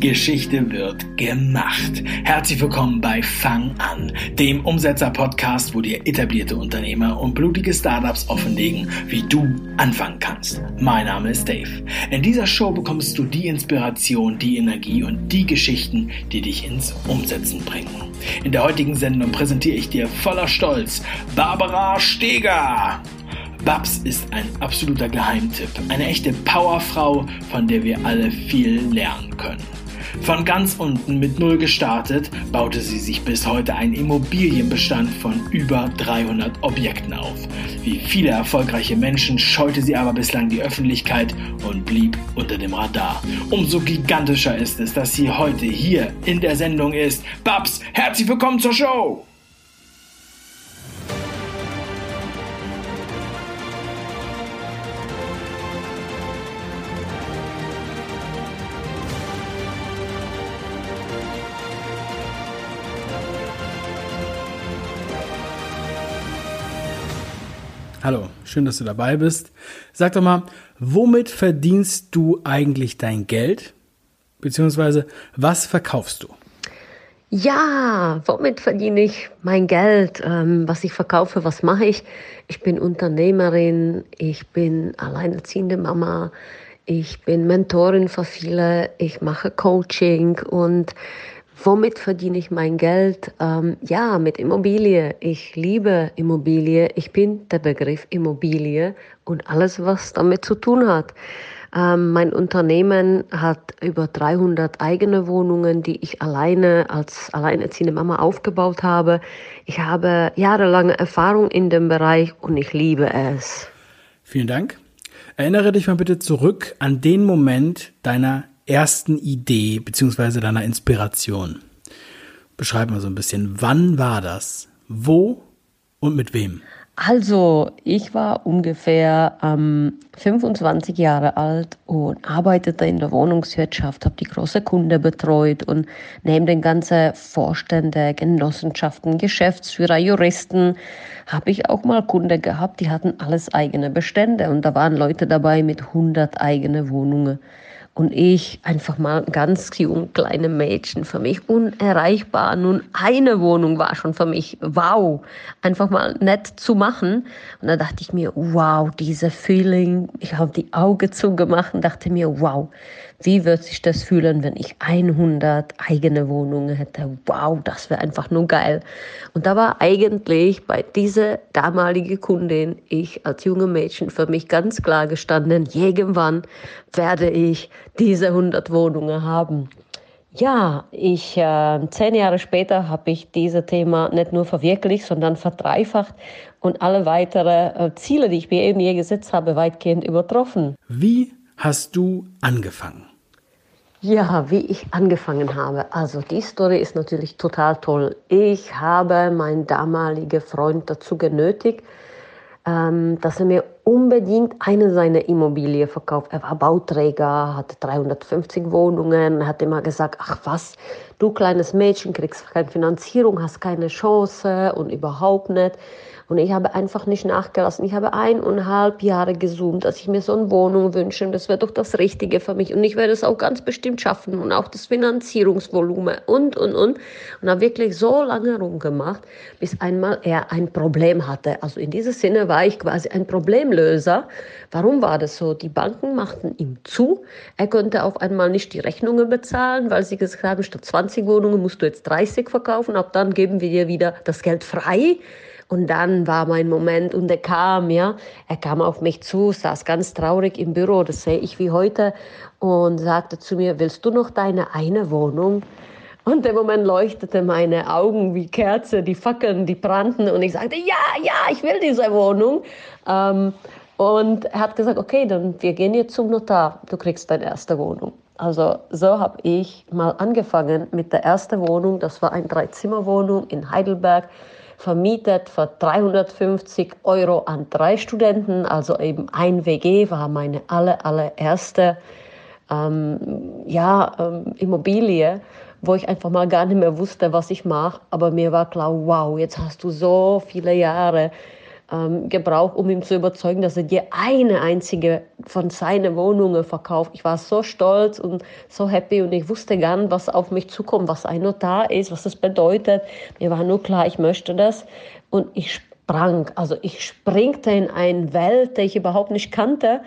Geschichte wird gemacht. Herzlich willkommen bei Fang an, dem Umsetzer-Podcast, wo dir etablierte Unternehmer und blutige Startups offenlegen, wie du anfangen kannst. Mein Name ist Dave. In dieser Show bekommst du die Inspiration, die Energie und die Geschichten, die dich ins Umsetzen bringen. In der heutigen Sendung präsentiere ich dir voller Stolz Barbara Steger. Babs ist ein absoluter Geheimtipp, eine echte Powerfrau, von der wir alle viel lernen können. Von ganz unten mit Null gestartet, baute sie sich bis heute einen Immobilienbestand von über 300 Objekten auf. Wie viele erfolgreiche Menschen scheute sie aber bislang die Öffentlichkeit und blieb unter dem Radar. Umso gigantischer ist es, dass sie heute hier in der Sendung ist. Babs, herzlich willkommen zur Show! Hallo, schön, dass du dabei bist. Sag doch mal, womit verdienst du eigentlich dein Geld? Beziehungsweise, was verkaufst du? Ja, womit verdiene ich mein Geld? Ähm, was ich verkaufe, was mache ich? Ich bin Unternehmerin, ich bin alleinerziehende Mama, ich bin Mentorin für viele, ich mache Coaching und Womit verdiene ich mein Geld? Ähm, ja, mit Immobilie. Ich liebe Immobilie. Ich bin der Begriff Immobilie und alles, was damit zu tun hat. Ähm, mein Unternehmen hat über 300 eigene Wohnungen, die ich alleine als alleinerziehende Mama aufgebaut habe. Ich habe jahrelange Erfahrung in dem Bereich und ich liebe es. Vielen Dank. Erinnere dich mal bitte zurück an den Moment deiner ersten Idee beziehungsweise deiner Inspiration? Beschreib mal so ein bisschen, wann war das? Wo und mit wem? Also, ich war ungefähr ähm, 25 Jahre alt und arbeitete in der Wohnungswirtschaft, habe die große Kunde betreut und neben den ganzen Vorstände, Genossenschaften, Geschäftsführer, Juristen, habe ich auch mal Kunden gehabt, die hatten alles eigene Bestände und da waren Leute dabei mit 100 eigene Wohnungen. Und ich einfach mal ganz jung, kleine Mädchen, für mich unerreichbar. Nun, eine Wohnung war schon für mich wow, einfach mal nett zu machen. Und da dachte ich mir, wow, diese Feeling. Ich habe die Augen zugemacht und dachte mir, wow, wie wird sich das fühlen, wenn ich 100 eigene Wohnungen hätte? Wow, das wäre einfach nur geil. Und da war eigentlich bei dieser damaligen Kundin, ich als junge Mädchen, für mich ganz klar gestanden, irgendwann werde ich diese 100 Wohnungen haben. Ja, ich äh, zehn Jahre später habe ich dieses Thema nicht nur verwirklicht, sondern verdreifacht und alle weiteren äh, Ziele, die ich mir eben je gesetzt habe, weitgehend übertroffen. Wie hast du angefangen? Ja, wie ich angefangen habe. Also die Story ist natürlich total toll. Ich habe meinen damaligen Freund dazu genötigt, ähm, dass er mir unbedingt eine seiner Immobilien verkauft. Er war Bauträger, hatte 350 Wohnungen, hat immer gesagt, ach was, du kleines Mädchen kriegst keine Finanzierung, hast keine Chance und überhaupt nicht. Und ich habe einfach nicht nachgelassen. Ich habe eineinhalb Jahre gesummt, dass ich mir so eine Wohnung wünsche. Und das wäre doch das Richtige für mich. Und ich werde es auch ganz bestimmt schaffen. Und auch das Finanzierungsvolumen und, und, und. Und habe wirklich so lange rumgemacht, bis einmal er ein Problem hatte. Also in diesem Sinne war ich quasi ein Problemlöser. Warum war das so? Die Banken machten ihm zu. Er konnte auf einmal nicht die Rechnungen bezahlen, weil sie gesagt haben, statt 20 Wohnungen musst du jetzt 30 verkaufen. Ab dann geben wir dir wieder das Geld frei. Und dann war mein Moment und er kam, ja, er kam auf mich zu, saß ganz traurig im Büro, das sehe ich wie heute, und sagte zu mir, willst du noch deine eine Wohnung? Und im Moment leuchtete meine Augen wie Kerze, die Fackeln, die brannten und ich sagte, ja, ja, ich will diese Wohnung. Ähm, und er hat gesagt, okay, dann wir gehen jetzt zum Notar, du kriegst deine erste Wohnung. Also so habe ich mal angefangen mit der ersten Wohnung. Das war eine Dreizimmerwohnung in Heidelberg vermietet für 350 Euro an drei Studenten. Also eben ein WG war meine aller, allererste ähm, ja, ähm, Immobilie, wo ich einfach mal gar nicht mehr wusste, was ich mache. Aber mir war klar, wow, jetzt hast du so viele Jahre ähm, gebraucht, um ihn zu überzeugen, dass er dir eine einzige von seinen Wohnungen verkauft. Ich war so stolz und so happy und ich wusste gar nicht, was auf mich zukommt, was ein Notar ist, was das bedeutet. Mir war nur klar, ich möchte das. Und ich sprang, also ich springte in eine Welt, die ich überhaupt nicht kannte.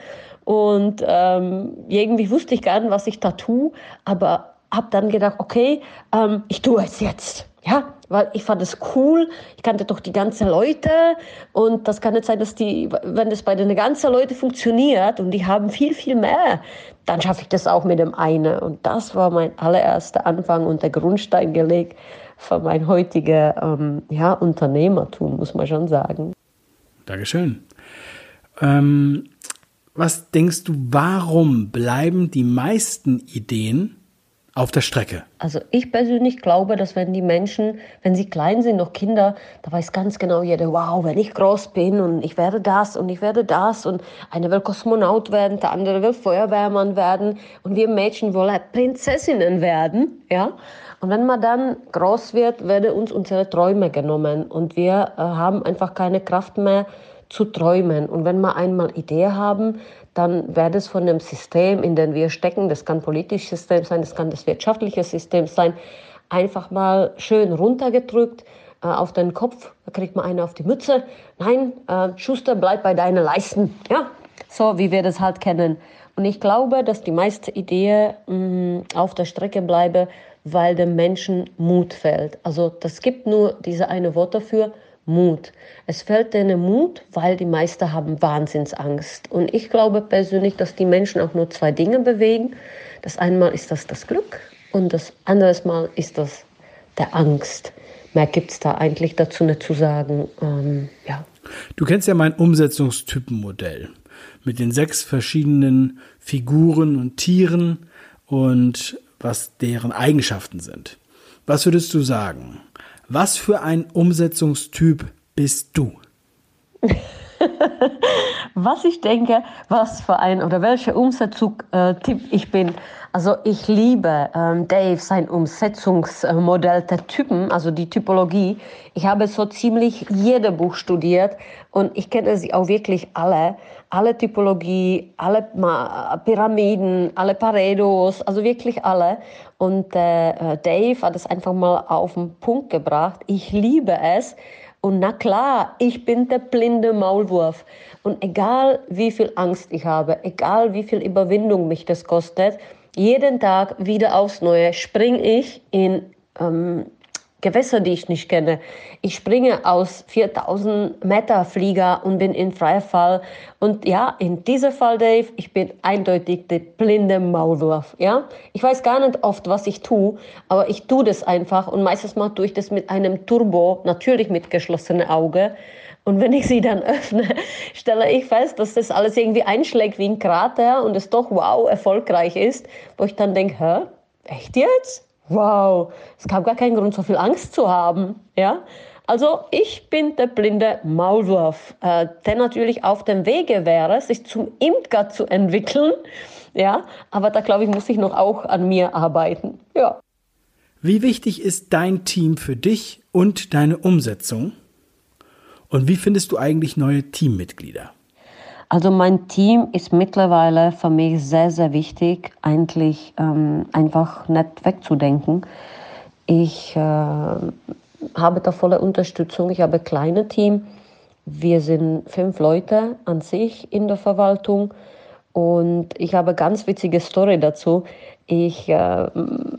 Und ähm, irgendwie wusste ich gar nicht, was ich da tue, aber habe dann gedacht, okay, ähm, ich tue es jetzt. Ja, weil ich fand es cool. Ich kannte doch die ganzen Leute und das kann nicht sein, dass die, wenn das bei den ganzen Leuten funktioniert und die haben viel, viel mehr, dann schaffe ich das auch mit dem einen. Und das war mein allererster Anfang und der Grundstein gelegt für mein heutiges ähm, ja, Unternehmertum, muss man schon sagen. Dankeschön. Ähm, was denkst du, warum bleiben die meisten Ideen auf der Strecke? Also ich persönlich glaube, dass wenn die Menschen, wenn sie klein sind, noch Kinder, da weiß ganz genau jeder, wow, wenn ich groß bin und ich werde das und ich werde das und einer will Kosmonaut werden, der andere will Feuerwehrmann werden und wir Mädchen wollen Prinzessinnen werden, ja. Und wenn man dann groß wird, werden uns unsere Träume genommen und wir äh, haben einfach keine Kraft mehr zu träumen. Und wenn wir einmal Idee haben, dann wird es von dem System, in dem wir stecken, das kann politisches System sein, das kann das wirtschaftliche System sein, einfach mal schön runtergedrückt äh, auf den Kopf, da kriegt man eine auf die Mütze. Nein, äh, Schuster, bleib bei deinen Leisten. Ja, so wie wir das halt kennen. Und ich glaube, dass die meiste Idee mh, mm, auf der Strecke bleiben, weil dem Menschen Mut fehlt. Also das gibt nur diese eine Wort dafür, Mut. Es fällt denen Mut, weil die meisten haben Wahnsinnsangst. Und ich glaube persönlich, dass die Menschen auch nur zwei Dinge bewegen. Das einmal ist das das Glück und das andere Mal ist das der Angst. Mehr gibt es da eigentlich dazu nicht zu sagen. Ähm, ja. Du kennst ja mein Umsetzungstypenmodell mit den sechs verschiedenen Figuren und Tieren und was deren Eigenschaften sind. Was würdest du sagen? Was für ein Umsetzungstyp bist du? was ich denke, was für ein oder welcher Umsetzungstyp ich bin. Also ich liebe ähm, Dave sein Umsetzungsmodell der Typen, also die Typologie. Ich habe so ziemlich jede Buch studiert und ich kenne sie auch wirklich alle. Alle Typologie, alle Pyramiden, alle Paredos, also wirklich alle. Und äh, Dave hat es einfach mal auf den Punkt gebracht. Ich liebe es. Und na klar, ich bin der blinde Maulwurf. Und egal wie viel Angst ich habe, egal wie viel Überwindung mich das kostet, jeden Tag wieder aufs Neue springe ich in ähm, Gewässer, die ich nicht kenne. Ich springe aus 4000 Meter Flieger und bin in freier Fall. Und ja, in diesem Fall, Dave, ich bin eindeutig der blinde Maulwurf. Ja? Ich weiß gar nicht oft, was ich tue, aber ich tue das einfach. Und meistens mal tue ich das mit einem Turbo, natürlich mit geschlossenem Auge. Und wenn ich sie dann öffne, stelle ich fest, dass das alles irgendwie einschlägt wie ein Krater und es doch wow erfolgreich ist, wo ich dann denke, hä, echt jetzt? Wow, es gab gar keinen Grund, so viel Angst zu haben. Ja? Also ich bin der blinde Maulwurf, äh, der natürlich auf dem Wege wäre, sich zum Imker zu entwickeln. Ja, aber da glaube ich, muss ich noch auch an mir arbeiten. Ja. Wie wichtig ist dein Team für dich und deine Umsetzung? Und wie findest du eigentlich neue Teammitglieder? Also mein Team ist mittlerweile für mich sehr, sehr wichtig, eigentlich ähm, einfach nicht wegzudenken. Ich äh, habe da volle Unterstützung. Ich habe ein kleines Team. Wir sind fünf Leute an sich in der Verwaltung. Und ich habe eine ganz witzige Story dazu. Ich, äh,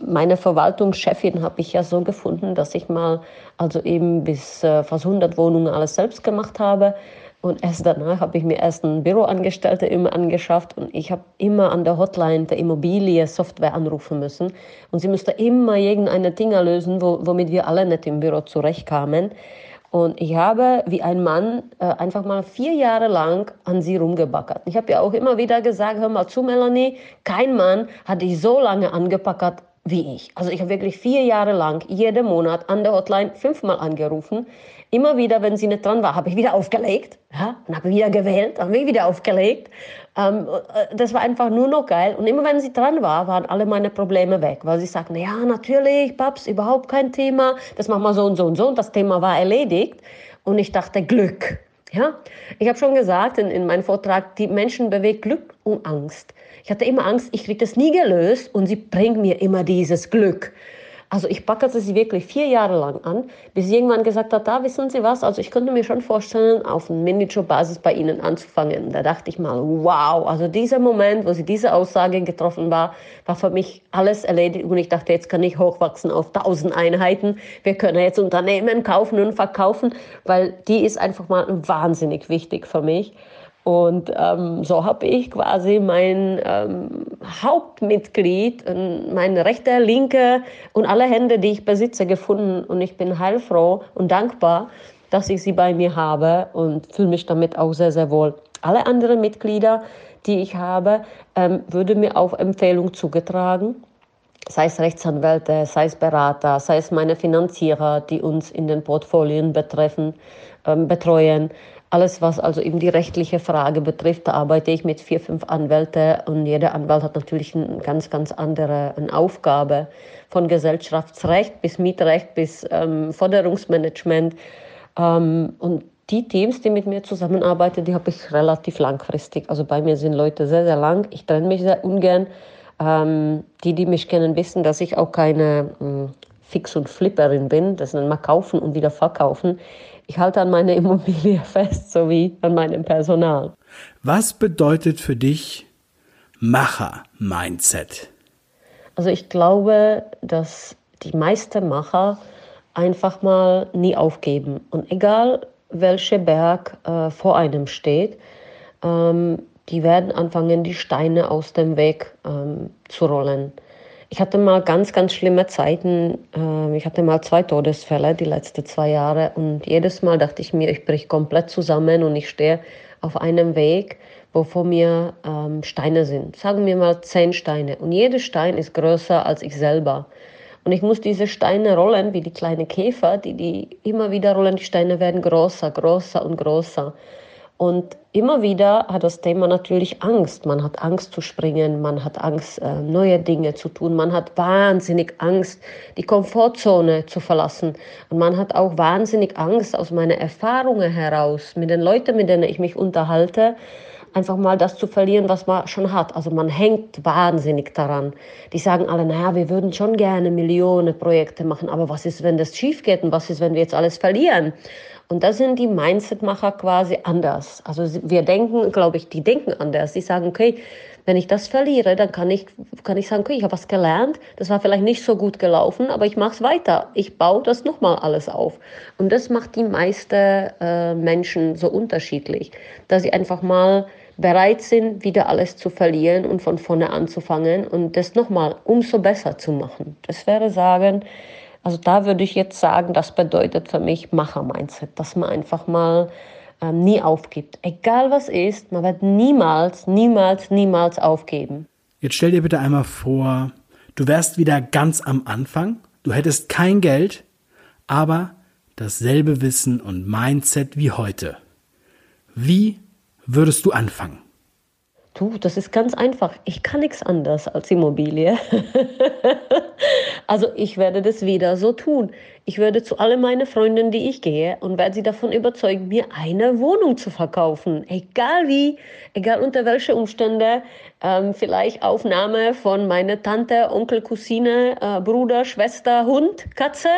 meine Verwaltungschefin habe ich ja so gefunden, dass ich mal also eben bis äh, fast 100 Wohnungen alles selbst gemacht habe. Und erst danach habe ich mir erst einen Büroangestellte immer angeschafft und ich habe immer an der Hotline der Immobilie Software anrufen müssen. Und sie musste immer irgendeine Dinge lösen, wo, womit wir alle nicht im Büro zurechtkamen. Und ich habe wie ein Mann äh, einfach mal vier Jahre lang an sie rumgebackert. Ich habe ja auch immer wieder gesagt, hör mal zu, Melanie, kein Mann hat dich so lange angepackert wie ich. Also ich habe wirklich vier Jahre lang jeden Monat an der Hotline fünfmal angerufen. Immer wieder, wenn sie nicht dran war, habe ich wieder aufgelegt. Ja, und habe wieder gewählt, habe ich wieder aufgelegt. Ähm, äh, das war einfach nur noch geil. Und immer wenn sie dran war, waren alle meine Probleme weg. Weil sie sagten, ja, natürlich, Paps, überhaupt kein Thema. Das machen wir so und so und so. Und das Thema war erledigt. Und ich dachte, Glück. Ja, ich habe schon gesagt in, in meinem Vortrag, die Menschen bewegt Glück und Angst. Ich hatte immer Angst, ich kriege das nie gelöst und sie bringt mir immer dieses Glück. Also ich packerte sie wirklich vier Jahre lang an, bis sie irgendwann gesagt hat, da wissen Sie was, also ich könnte mir schon vorstellen, auf Minijob-Basis bei Ihnen anzufangen. Da dachte ich mal, wow, also dieser Moment, wo sie diese Aussage getroffen war, war für mich alles erledigt und ich dachte, jetzt kann ich hochwachsen auf tausend Einheiten. Wir können jetzt Unternehmen kaufen und verkaufen, weil die ist einfach mal wahnsinnig wichtig für mich. Und ähm, so habe ich quasi mein ähm, Hauptmitglied, meine rechte, linke und alle Hände, die ich besitze, gefunden. Und ich bin heilfroh und dankbar, dass ich sie bei mir habe und fühle mich damit auch sehr, sehr wohl. Alle anderen Mitglieder, die ich habe, ähm, würde mir auf Empfehlung zugetragen. Sei es Rechtsanwälte, sei es Berater, sei es meine Finanzierer, die uns in den Portfolien betreffen, ähm, betreuen alles, was also eben die rechtliche Frage betrifft, da arbeite ich mit vier, fünf Anwälten und jeder Anwalt hat natürlich eine ganz, ganz andere Aufgabe von Gesellschaftsrecht bis Mietrecht bis ähm, Forderungsmanagement. Ähm, und die Teams, die mit mir zusammenarbeiten, die habe ich relativ langfristig. Also bei mir sind Leute sehr, sehr lang. Ich trenne mich sehr ungern. Ähm, die, die mich kennen, wissen, dass ich auch keine hm, Fix- und Flipperin bin. Das nennt man kaufen und wieder verkaufen ich halte an meiner Immobilie fest, sowie an meinem Personal. Was bedeutet für dich Macher-Mindset? Also ich glaube, dass die meisten Macher einfach mal nie aufgeben. Und egal, welcher Berg äh, vor einem steht, ähm, die werden anfangen, die Steine aus dem Weg ähm, zu rollen. Ich hatte mal ganz, ganz schlimme Zeiten. Ähm, ich hatte mal zwei Todesfälle die letzten zwei Jahre und jedes Mal dachte ich mir, ich brich komplett zusammen und ich stehe auf einem Weg, wo vor mir ähm, Steine sind. Sagen wir mal zehn Steine. Und jeder Stein ist größer als ich selber. Und ich muss diese Steine rollen, wie die kleinen Käfer, die, die immer wieder rollen. Die Steine werden größer, größer und größer. Und immer wieder hat das Thema natürlich Angst. Man hat Angst zu springen, man hat Angst, äh, neue Dinge zu tun, man hat wahnsinnig Angst, die Komfortzone zu verlassen. Und man hat auch wahnsinnig Angst aus meinen Erfahrungen heraus, mit den Leuten, mit denen ich mich unterhalte, einfach mal das zu verlieren, was man schon hat. Also man hängt wahnsinnig daran. Die sagen alle, naja, wir würden schon gerne Millionen Projekte machen, aber was ist, wenn das schief geht und was ist, wenn wir jetzt alles verlieren? Und da sind die Mindsetmacher quasi anders. Also wir denken, glaube ich, die denken anders. Die sagen, okay, wenn ich das verliere, dann kann ich, kann ich sagen, okay, ich habe was gelernt. Das war vielleicht nicht so gut gelaufen, aber ich mache es weiter. Ich baue das nochmal alles auf. Und das macht die meisten äh, Menschen so unterschiedlich, dass sie einfach mal bereit sind, wieder alles zu verlieren und von vorne anzufangen und das nochmal umso besser zu machen. Das wäre sagen, also da würde ich jetzt sagen, das bedeutet für mich Macher-Mindset, dass man einfach mal ähm, nie aufgibt. Egal was ist, man wird niemals, niemals, niemals aufgeben. Jetzt stell dir bitte einmal vor, du wärst wieder ganz am Anfang, du hättest kein Geld, aber dasselbe Wissen und Mindset wie heute. Wie würdest du anfangen? Du, das ist ganz einfach. Ich kann nichts anderes als Immobilie. also ich werde das wieder so tun. Ich werde zu allen meinen Freunden, die ich gehe, und werde sie davon überzeugen, mir eine Wohnung zu verkaufen. Egal wie, egal unter welchen Umständen. Ähm, vielleicht Aufnahme von meiner Tante, Onkel, Cousine, äh, Bruder, Schwester, Hund, Katze.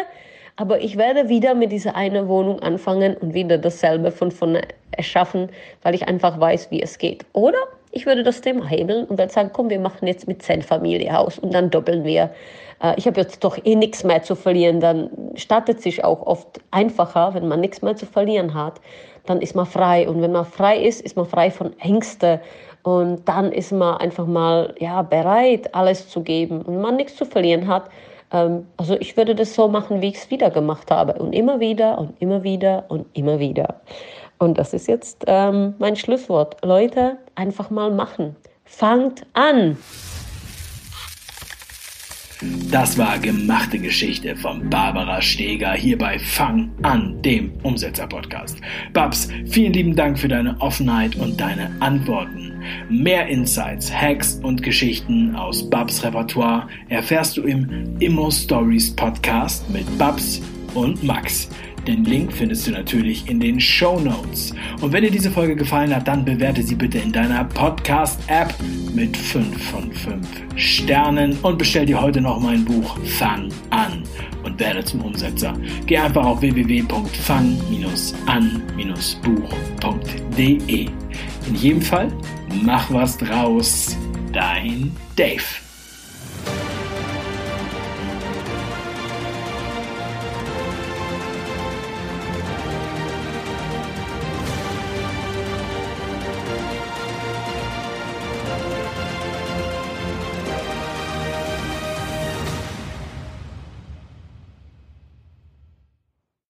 Aber ich werde wieder mit dieser einen Wohnung anfangen und wieder dasselbe von vorne erschaffen, weil ich einfach weiß, wie es geht. Oder ich würde das Thema hebeln und dann sagen, komm, wir machen jetzt mit zehn Familie aus und dann doppeln wir. Äh, ich habe jetzt doch eh nichts mehr zu verlieren. Dann startet sich auch oft einfacher, wenn man nichts mehr zu verlieren hat. Dann ist man frei und wenn man frei ist, ist man frei von Ängsten und dann ist man einfach mal ja bereit, alles zu geben. Und wenn man nichts zu verlieren hat, ähm, also ich würde das so machen, wie ich es wieder gemacht habe und immer wieder und immer wieder und immer wieder. Und das ist jetzt ähm, mein Schlusswort. Leute, einfach mal machen. Fangt an! Das war gemachte Geschichte von Barbara Steger hier bei Fang an, dem Umsetzer-Podcast. Babs, vielen lieben Dank für deine Offenheit und deine Antworten. Mehr Insights, Hacks und Geschichten aus Babs Repertoire erfährst du im Immo Stories Podcast mit Babs und Max. Den Link findest du natürlich in den Show Notes. Und wenn dir diese Folge gefallen hat, dann bewerte sie bitte in deiner Podcast-App mit 5 von 5 Sternen und bestell dir heute noch mein Buch Fang an und werde zum Umsetzer. Geh einfach auf www.fang-an-buch.de. In jedem Fall, mach was draus. Dein Dave.